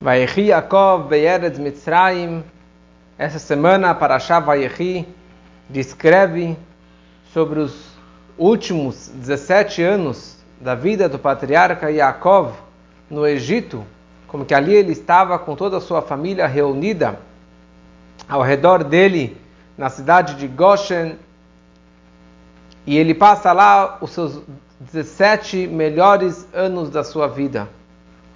Vayechi Yaakov Beyeretz Mitzrayim. Essa semana, Parashá Vayechi descreve sobre os últimos 17 anos da vida do patriarca Yaakov no Egito, como que ali ele estava com toda a sua família reunida ao redor dele na cidade de Goshen, e ele passa lá os seus 17 melhores anos da sua vida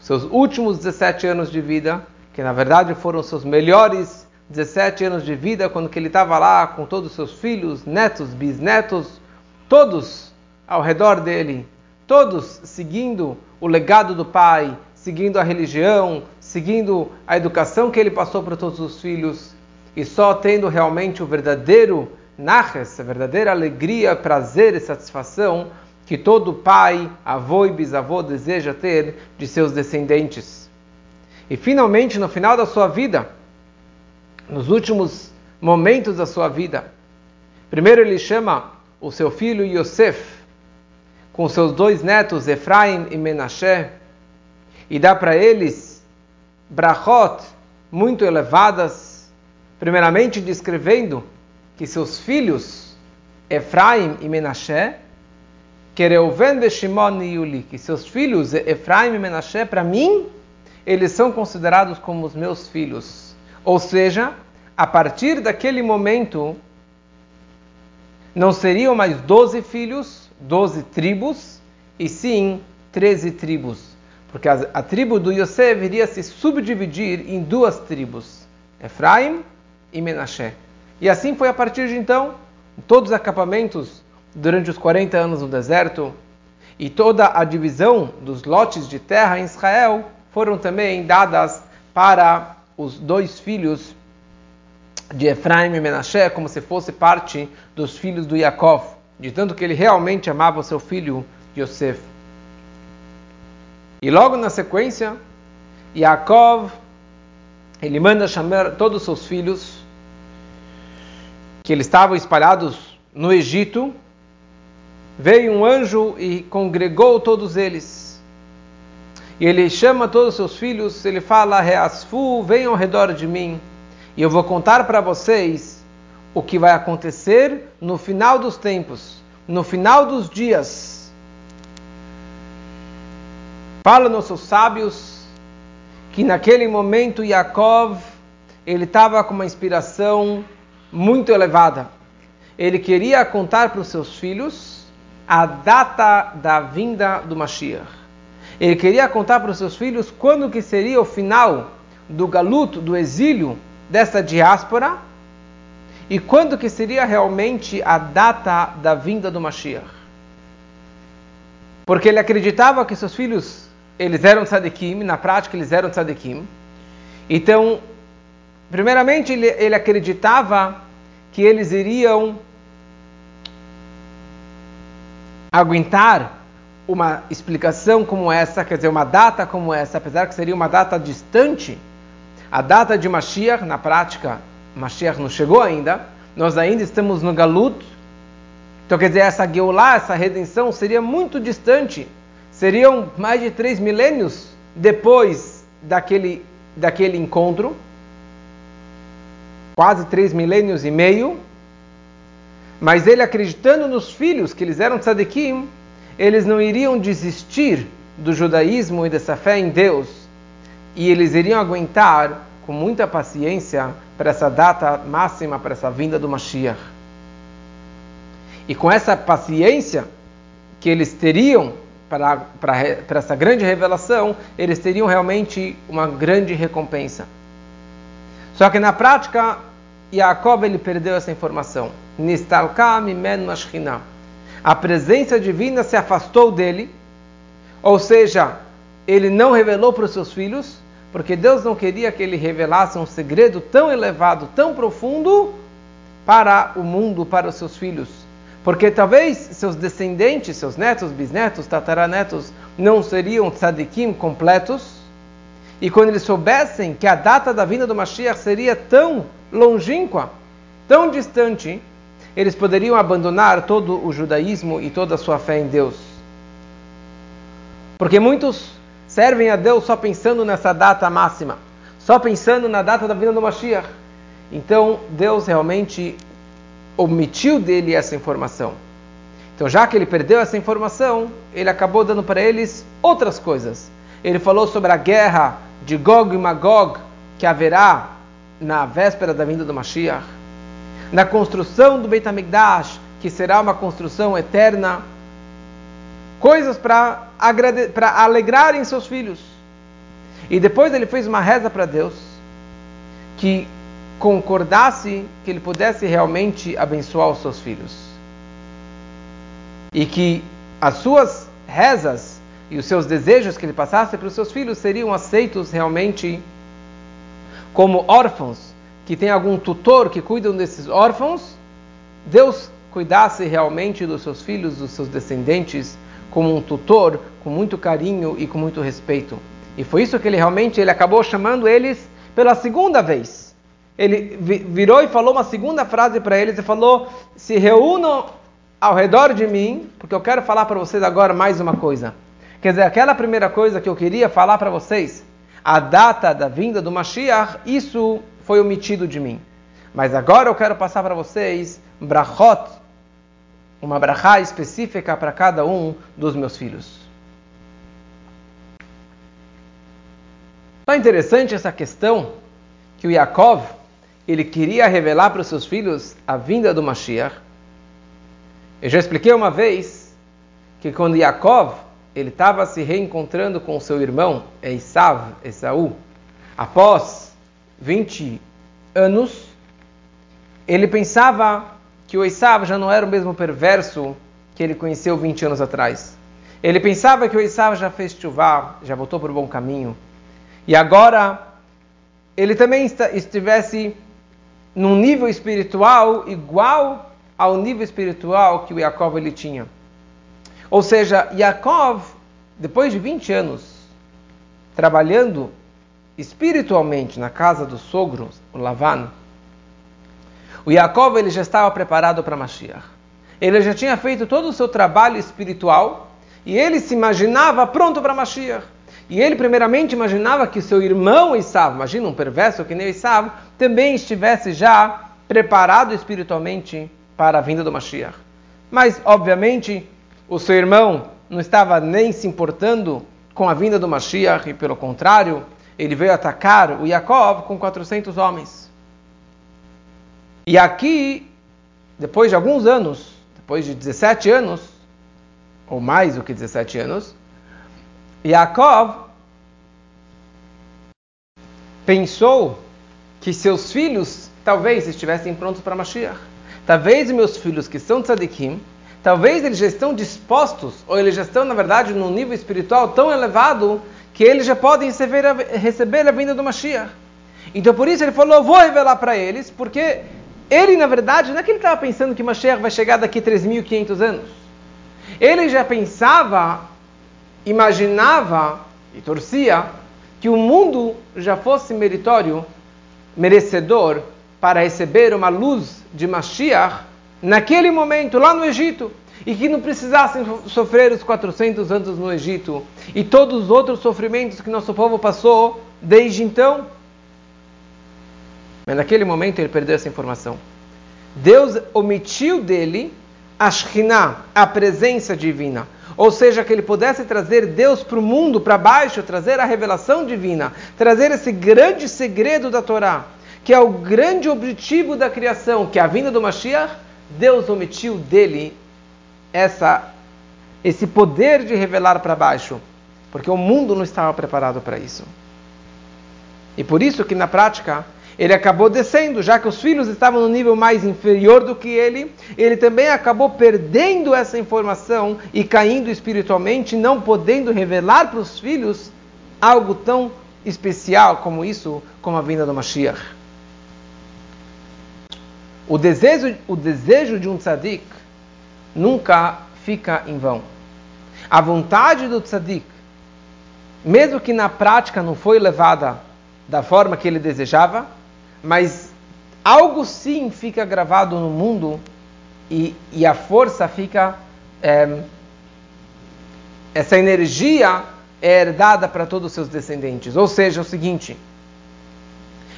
seus últimos 17 anos de vida, que na verdade foram seus melhores 17 anos de vida, quando ele estava lá com todos os seus filhos, netos, bisnetos, todos ao redor dele, todos seguindo o legado do pai, seguindo a religião, seguindo a educação que ele passou para todos os filhos, e só tendo realmente o verdadeiro naches, a verdadeira alegria, prazer e satisfação que todo pai, avô e bisavô deseja ter de seus descendentes. E finalmente, no final da sua vida, nos últimos momentos da sua vida, primeiro ele chama o seu filho Yosef, com seus dois netos, Efraim e Menashe, e dá para eles brachot muito elevadas, primeiramente descrevendo que seus filhos, Efraim e Menashe, que Reuven, Shimon e Yuli, que seus filhos, Efraim e Menashe, para mim, eles são considerados como os meus filhos. Ou seja, a partir daquele momento, não seriam mais doze filhos, doze tribos, e sim treze tribos. Porque a, a tribo do Yosef iria se subdividir em duas tribos, Efraim e Menashe. E assim foi a partir de então, todos os acampamentos durante os 40 anos no deserto, e toda a divisão dos lotes de terra em Israel foram também dadas para os dois filhos de Efraim e Menashe, como se fosse parte dos filhos do Yaakov, de tanto que ele realmente amava o seu filho Yosef. E logo na sequência, Yaakov ele manda chamar todos os seus filhos que eles estavam espalhados no Egito veio um anjo e congregou todos eles. E ele chama todos os seus filhos, ele fala: Reasfu, venham ao redor de mim, e eu vou contar para vocês o que vai acontecer no final dos tempos, no final dos dias. Fala nossos sábios que naquele momento Yaakov ele estava com uma inspiração muito elevada. Ele queria contar para os seus filhos a data da vinda do Mashiach. Ele queria contar para os seus filhos quando que seria o final do galuto, do exílio dessa diáspora e quando que seria realmente a data da vinda do Mashiach. Porque ele acreditava que seus filhos eles eram tzadikim, na prática eles eram tzadikim. Então, primeiramente ele, ele acreditava que eles iriam aguentar uma explicação como essa, quer dizer, uma data como essa, apesar que seria uma data distante, a data de Mashiach, na prática, Mashiach não chegou ainda, nós ainda estamos no Galut, então quer dizer, essa Geulah, essa redenção seria muito distante, seriam mais de três milênios depois daquele, daquele encontro, quase três milênios e meio, mas ele acreditando nos filhos, que eles eram tzadikim, eles não iriam desistir do judaísmo e dessa fé em Deus. E eles iriam aguentar com muita paciência para essa data máxima, para essa vinda do Mashiach. E com essa paciência que eles teriam para, para, para essa grande revelação, eles teriam realmente uma grande recompensa. Só que na prática, Yaakov ele perdeu essa informação. Nistalka mimen mashchina. A presença divina se afastou dele, ou seja, ele não revelou para os seus filhos, porque Deus não queria que ele revelasse um segredo tão elevado, tão profundo para o mundo, para os seus filhos. Porque talvez seus descendentes, seus netos, bisnetos, tataranetos, não seriam tzadikim completos, e quando eles soubessem que a data da vinda do Mashiach seria tão longínqua, tão distante, eles poderiam abandonar todo o judaísmo e toda a sua fé em Deus. Porque muitos servem a Deus só pensando nessa data máxima, só pensando na data da vinda do Mashiach. Então Deus realmente omitiu dele essa informação. Então, já que ele perdeu essa informação, ele acabou dando para eles outras coisas. Ele falou sobre a guerra de Gog e Magog que haverá na véspera da vinda do Mashiach, na construção do Beit HaMikdash, que será uma construção eterna, coisas para alegrarem seus filhos. E depois ele fez uma reza para Deus que concordasse que ele pudesse realmente abençoar os seus filhos. E que as suas rezas e os seus desejos que ele passasse para os seus filhos seriam aceitos realmente como órfãos, que tem algum tutor que cuida desses órfãos, Deus cuidasse realmente dos seus filhos, dos seus descendentes, como um tutor, com muito carinho e com muito respeito. E foi isso que ele realmente ele acabou chamando eles pela segunda vez. Ele virou e falou uma segunda frase para eles e falou: "Se reúnam ao redor de mim, porque eu quero falar para vocês agora mais uma coisa. Quer dizer, aquela primeira coisa que eu queria falar para vocês, a data da vinda do Mashiach, isso foi omitido de mim. Mas agora eu quero passar para vocês brachot, uma brachá específica para cada um dos meus filhos. Então é interessante essa questão que o Yaakov ele queria revelar para os seus filhos a vinda do Mashiach. Eu já expliquei uma vez que quando Yaakov ele estava se reencontrando com seu irmão Esav, Esaú, após 20 anos, ele pensava que o Esav já não era o mesmo perverso que ele conheceu 20 anos atrás. Ele pensava que o Esav já fez chuvá, já voltou para o bom caminho. E agora ele também estivesse num nível espiritual igual ao nível espiritual que o Yaakov ele tinha. Ou seja, Yaakov, depois de 20 anos trabalhando espiritualmente na casa do sogro, o Lavan, o Yaakov ele já estava preparado para Mashiach. Ele já tinha feito todo o seu trabalho espiritual e ele se imaginava pronto para Mashiach. E ele primeiramente imaginava que seu irmão Isav, imagina um perverso que nem Isav, também estivesse já preparado espiritualmente para a vinda do Mashiach. Mas, obviamente, o seu irmão não estava nem se importando com a vinda do Mashiach, e pelo contrário, ele veio atacar o Yaakov com 400 homens. E aqui, depois de alguns anos, depois de 17 anos, ou mais do que 17 anos, Yaakov pensou que seus filhos talvez estivessem prontos para Mashiach. Talvez meus filhos que são tzadikim Talvez eles já estão dispostos, ou eles já estão, na verdade, num nível espiritual tão elevado, que eles já podem receber a, receber a vinda do Mashiach. Então por isso ele falou, vou revelar para eles, porque ele, na verdade, não é que ele estava pensando que Mashiach vai chegar daqui a 3.500 anos. Ele já pensava, imaginava e torcia que o mundo já fosse meritório, merecedor, para receber uma luz de Mashiach naquele momento, lá no Egito, e que não precisassem sofrer os 400 anos no Egito e todos os outros sofrimentos que nosso povo passou desde então. Mas naquele momento ele perdeu essa informação. Deus omitiu dele a Shekhinah, a presença divina. Ou seja, que ele pudesse trazer Deus para o mundo, para baixo, trazer a revelação divina, trazer esse grande segredo da Torá, que é o grande objetivo da criação, que é a vinda do Mashiach, Deus omitiu dele essa, esse poder de revelar para baixo, porque o mundo não estava preparado para isso. E por isso que na prática ele acabou descendo, já que os filhos estavam no nível mais inferior do que ele, ele também acabou perdendo essa informação e caindo espiritualmente, não podendo revelar para os filhos algo tão especial como isso, como a vinda do Mashiach. O desejo, o desejo de um tzadik nunca fica em vão. A vontade do tzadik, mesmo que na prática não foi levada da forma que ele desejava, mas algo sim fica gravado no mundo e, e a força fica. É, essa energia é herdada para todos os seus descendentes. Ou seja, é o seguinte: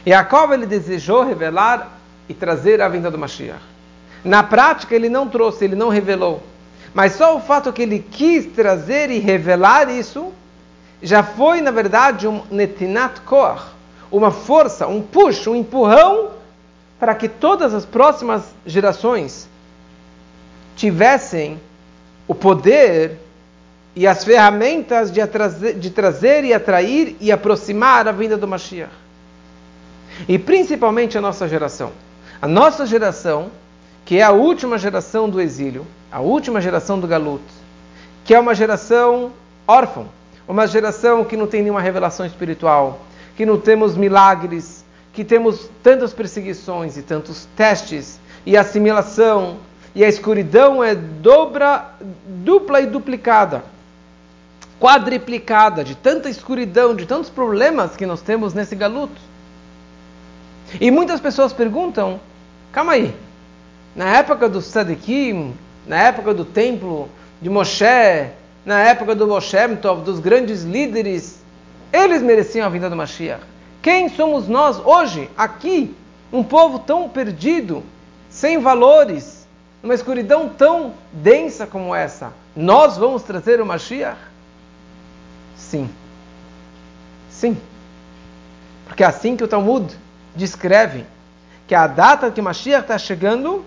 Jacob ele desejou revelar e trazer a vinda do Mashiach. Na prática, ele não trouxe, ele não revelou. Mas só o fato que ele quis trazer e revelar isso já foi, na verdade, um netinat koach, uma força, um push, um empurrão para que todas as próximas gerações tivessem o poder e as ferramentas de, atrazer, de trazer e atrair e aproximar a vinda do Mashiach. E principalmente a nossa geração. A nossa geração, que é a última geração do exílio, a última geração do Galut, que é uma geração órfã, uma geração que não tem nenhuma revelação espiritual, que não temos milagres, que temos tantas perseguições e tantos testes e assimilação, e a escuridão é dobra, dupla e duplicada, quadriplicada de tanta escuridão, de tantos problemas que nós temos nesse galuto. E muitas pessoas perguntam: calma aí, na época do Sadikim, na época do templo de Moshe, na época do Moshe Tov, dos grandes líderes, eles mereciam a vinda do Mashiach. Quem somos nós hoje, aqui, um povo tão perdido, sem valores, numa escuridão tão densa como essa? Nós vamos trazer o Mashiach? Sim. Sim. Porque é assim que o Talmud descreve que a data que Mashiach está chegando,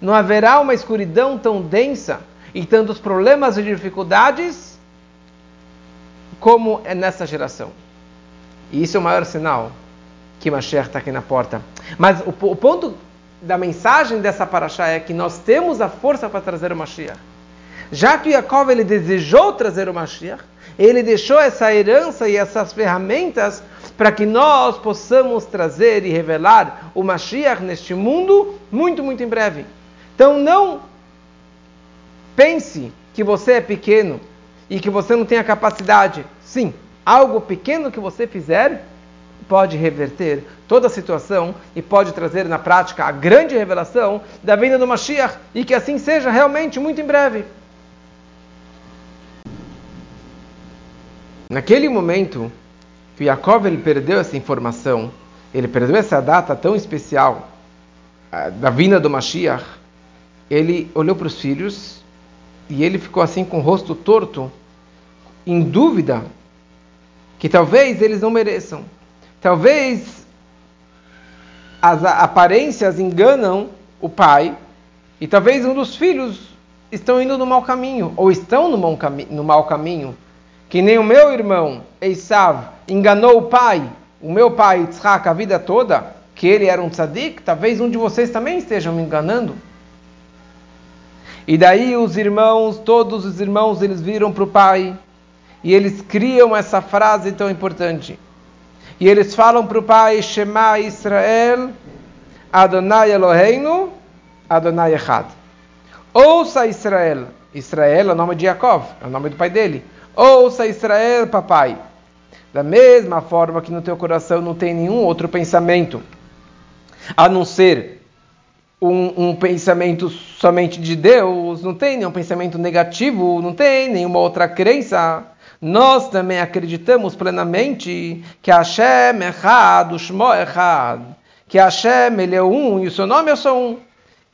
não haverá uma escuridão tão densa e tantos problemas e dificuldades como é nessa geração. E isso é o maior sinal que Mashiach está aqui na porta. Mas o, o, ponto da mensagem dessa paraxá é que nós temos a força para trazer o Mashiach. Já que Jacob ele desejou trazer o Mashiach, ele deixou essa herança e essas ferramentas para que nós possamos trazer e revelar o Mashiach neste mundo muito, muito em breve. Então não pense que você é pequeno e que você não tem a capacidade. Sim, algo pequeno que você fizer pode reverter toda a situação e pode trazer na prática a grande revelação da vinda do Mashiach e que assim seja realmente muito em breve. Naquele momento, que Jacob ele perdeu essa informação, ele perdeu essa data tão especial da vinda do Mashiach, ele olhou para os filhos e ele ficou assim com o rosto torto, em dúvida que talvez eles não mereçam. Talvez as aparências enganam o pai e talvez um dos filhos estão indo no mau caminho ou estão no mau, cami no mau caminho, que nem o meu irmão Esav enganou o pai, o meu pai Yitzhak, a vida toda, que ele era um tzadik, talvez um de vocês também estejam me enganando. E daí os irmãos, todos os irmãos, eles viram para o pai e eles criam essa frase tão importante. E eles falam para o pai, Shema Israel, Adonai Eloheinu, Adonai Echad. Ouça Israel. Israel é o nome de Jacob, é o nome do pai dele. Ouça Israel, papai. Da mesma forma que no teu coração não tem nenhum outro pensamento, a não ser um, um, pensamento somente de Deus, não tem nenhum pensamento negativo, não tem nenhuma outra crença. Nós também acreditamos plenamente que Hashem é Echad, o Shmo é Echad, que Hashem ele é um e o seu nome é só um.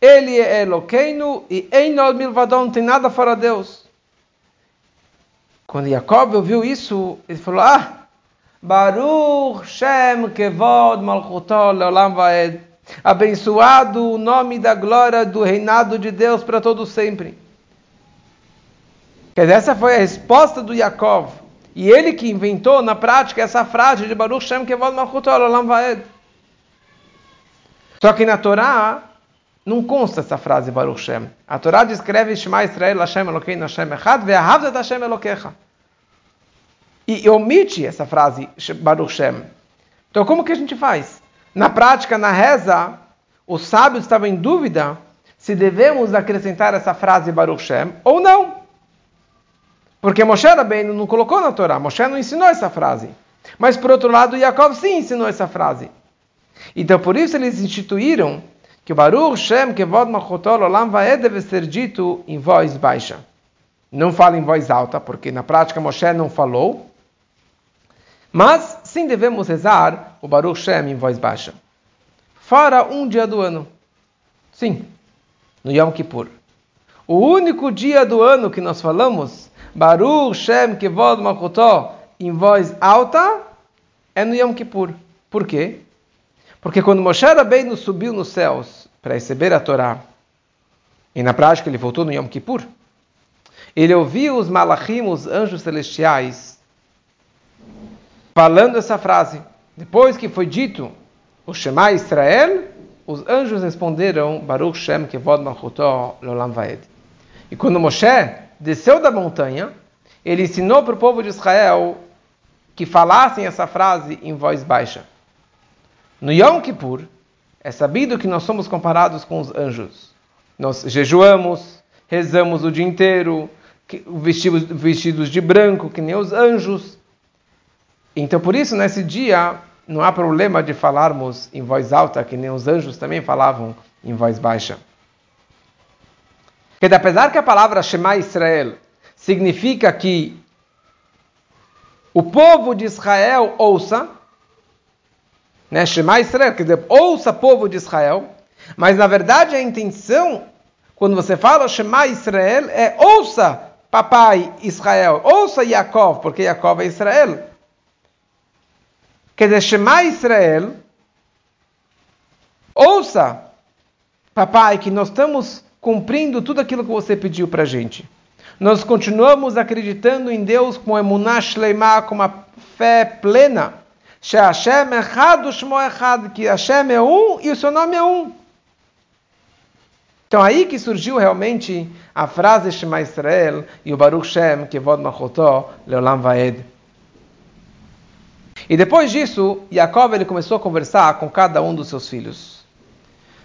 Ele é Eloqueino e Einol Milvadon, não tem nada fora Deus. Quando Jacob ouviu isso, ele falou: Ah, Baruch Shem Kevod Malchuto Leolam Vaed. Abençoado o nome da glória do reinado de Deus para todo sempre. Quer dizer, essa foi a resposta do Yaakov. E ele que inventou na prática essa frase de Baruch Shem Kevod Malchuto Leolam Vaed. Só que na Torá não consta essa frase Baruch Shem. A Torá descreve Shema Israel Hashem Elokeinu Hashem Echad Ve'ahavzat Hashem Elokecha e omite essa frase Baruch Shem. Então, como que a gente faz? Na prática, na reza, os sábios estavam em dúvida se devemos acrescentar essa frase Baruch Shem ou não. Porque Moshe bem não colocou na Torá, Moshe não ensinou essa frase. Mas, por outro lado, Yaakov sim ensinou essa frase. Então, por isso eles instituíram que o Baruch Shem Kevod Machotol Olam Vaed deve ser dito em voz baixa. Não fala em voz alta, porque na prática Moshe não falou, Mas sim devemos rezar o Baruch Shem em voz baixa. Fora um dia do ano. Sim, no Yom Kippur. O único dia do ano que nós falamos Baruch Shem Kevod Malchutó em voz alta é no Yom Kippur. Por quê? Porque quando Moshe Rabbeinu subiu nos céus para receber a Torá, e na prática ele voltou no Yom Kippur, ele ouviu os malachim, os anjos celestiais, falando essa frase. Depois que foi dito o Shema Israel, os anjos responderam Baruch Shem Kevod Malchutó Lolam Vaed. E quando Moshe desceu da montanha, ele ensinou para o povo de Israel que falassem essa frase em voz baixa. No Yom Kippur, é sabido que nós somos comparados com os anjos. Nós jejuamos, rezamos o dia inteiro, vestidos de branco, que nem os anjos. Então, por isso, nesse dia, não há problema de falarmos em voz alta, que nem os anjos também falavam em voz baixa. Porque apesar que a palavra Shema Israel significa que o povo de Israel ouça, né? Shema Israel, quer dizer, ouça povo de Israel, mas na verdade a intenção, quando você fala Shema Israel, é ouça papai Israel, ouça Yaakov, porque Yaakov é Israel. Quer dizer, Shema Israel, ouça papai, que nós estamos cumprindo tudo aquilo que você pediu para a gente. Nós continuamos acreditando em Deus com emuná shleimah, com uma fé plena. Hashem echad, Shmo echad, que Hashem é um e o seu nome é um. Então aí que surgiu realmente a frase Shema Israel e o Baruch Shem, que vod machotó leolam vaed. E depois disso, Yaakov ele começou a conversar com cada um dos seus filhos.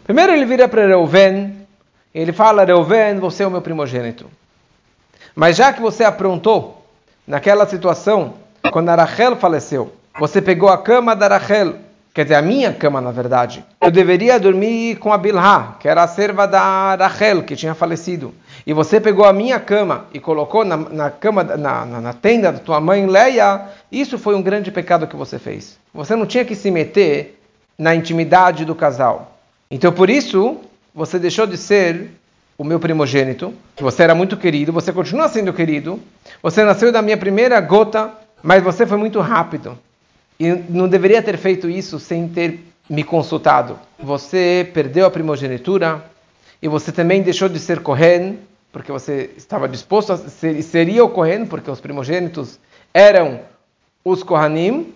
Primeiro ele vira para Reuven ele fala, Reuven, você é o meu primogênito. Mas já que você aprontou naquela situação, quando Arachel faleceu, você pegou a cama da Arachel, quer dizer, a minha cama, na verdade. Eu deveria dormir com a Bilha, que era a serva da Arachel, que tinha falecido. E você pegou a minha cama e colocou na, na cama, na, na, na, tenda da tua mãe Leia. Isso foi um grande pecado que você fez. Você não tinha que se meter na intimidade do casal. Então, por isso, você deixou de ser o meu primogênito, você era muito querido, você continua sendo querido, você nasceu da minha primeira gota, mas você foi muito rápido. E não deveria ter feito isso sem ter me consultado. Você perdeu a primogenitura e você também deixou de ser Kohen, porque você estava disposto a ser, seria o Kohen, porque os primogênitos eram os Kohanim,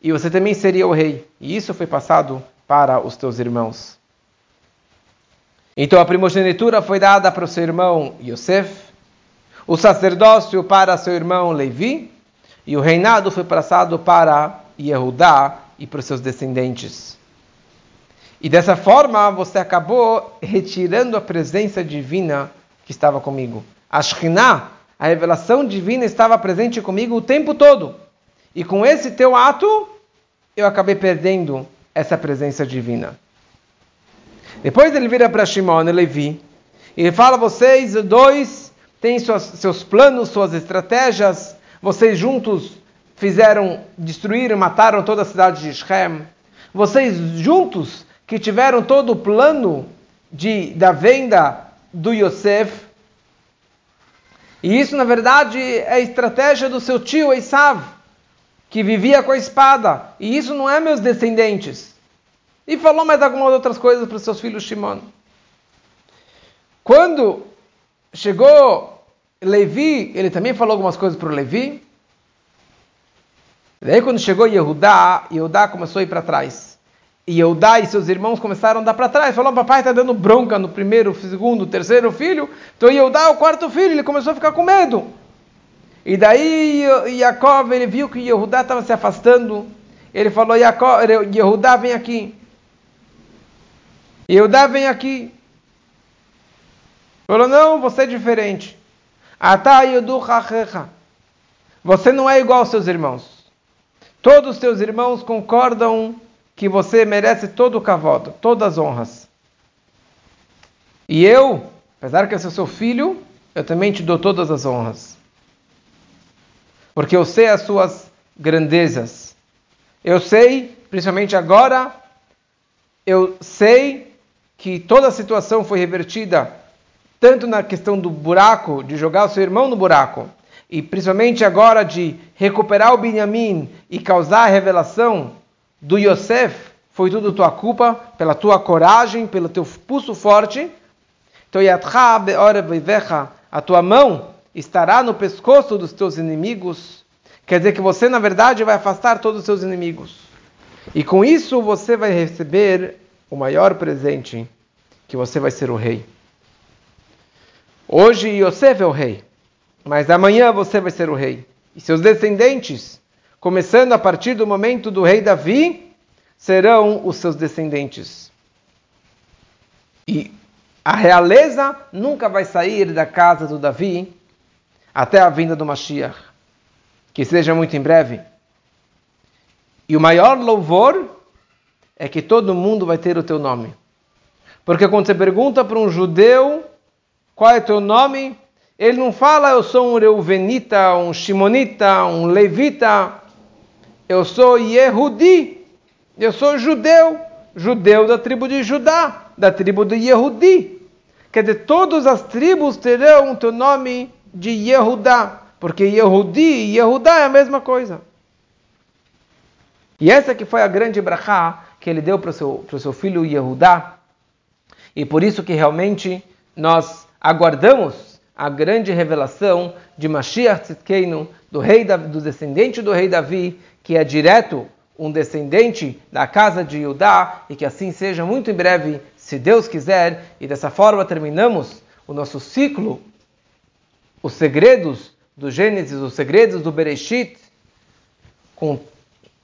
e você também seria o rei. E isso foi passado para os teus irmãos. Então a primogenitura foi dada para o seu irmão Yosef, o sacerdócio para seu irmão Levi, e o reinado foi passado para Yehudá e para os seus descendentes. E dessa forma você acabou retirando a presença divina que estava comigo. A Shekhinah, a revelação divina, estava presente comigo o tempo todo. E com esse teu ato, eu acabei perdendo essa presença divina. Depois ele vira para Shimon e Levi e ele fala: vocês dois têm suas, seus planos, suas estratégias. Vocês juntos fizeram, destruíram, mataram toda a cidade de Shem. Vocês juntos que tiveram todo o plano de, da venda do Yosef. E isso, na verdade, é a estratégia do seu tio Esav, que vivia com a espada. E isso não é meus descendentes. E falou mais algumas outras coisas para os seus filhos Shimon. Quando chegou Levi, ele também falou algumas coisas para o Levi. Daí quando chegou Yehudá, Yehudá começou a ir para trás. E Yehudá e seus irmãos começaram a dar para trás. Falou, papai está dando bronca no primeiro, segundo, terceiro filho. Então Yehudá é o quarto filho, ele começou a ficar com medo. E daí Yaakov, ele viu que Yehudá estava se afastando. Ele falou, Yehudá vem aqui. Eudá vem aqui. Falou, não, você é diferente. Você não é igual aos seus irmãos. Todos os seus irmãos concordam que você merece todo o cavodo, todas as honras. E eu, apesar que eu sou seu filho, eu também te dou todas as honras. Porque eu sei as suas grandezas. Eu sei, principalmente agora, eu sei que toda a situação foi revertida, tanto na questão do buraco, de jogar o seu irmão no buraco, e principalmente agora de recuperar o Benjamim e causar a revelação do Yosef, foi tudo tua culpa, pela tua coragem, pelo teu pulso forte. Então, a tua mão estará no pescoço dos teus inimigos. Quer dizer que você, na verdade, vai afastar todos os seus inimigos. E com isso você vai receber o maior presente, que você vai ser o rei. Hoje Yosef é o rei, mas amanhã você vai ser o rei. E seus descendentes, começando a partir do momento do rei Davi, serão os seus descendentes. E a realeza nunca vai sair da casa do Davi até a vinda do Mashiach, que seja muito em breve. E o maior louvor é que todo mundo vai ter o teu nome. Porque quando você pergunta para um judeu qual é o teu nome, ele não fala eu sou um reuvenita, um shimonita, um levita. Eu sou Yehudi. Eu sou judeu. Judeu da tribo de Judá, da tribo de Yehudi. Quer dizer, todas as tribos terão o teu nome de Yehudá. Porque Yehudi e Yehudá é a mesma coisa. E essa que foi a grande brachá que ele deu para o seu, seu filho Yehudá. E por isso que realmente nós aguardamos a grande revelação de Mashiach Tzidkeinu, do, rei do descendente do rei Davi, que é direto um descendente da casa de Judá, e que assim seja muito em breve, se Deus quiser. E dessa forma terminamos o nosso ciclo, os segredos do Gênesis, os segredos do Bereshit, com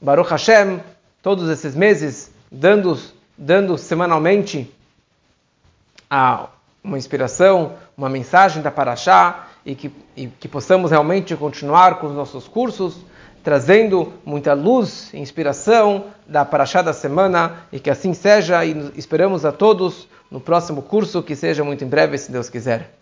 Baruch Hashem, todos esses meses, dando, dando semanalmente a, uma inspiração, uma mensagem da Paraxá, e que, e que possamos realmente continuar com os nossos cursos, trazendo muita luz e inspiração da Paraxá da semana, e que assim seja, e esperamos a todos no próximo curso, que seja muito em breve, se Deus quiser.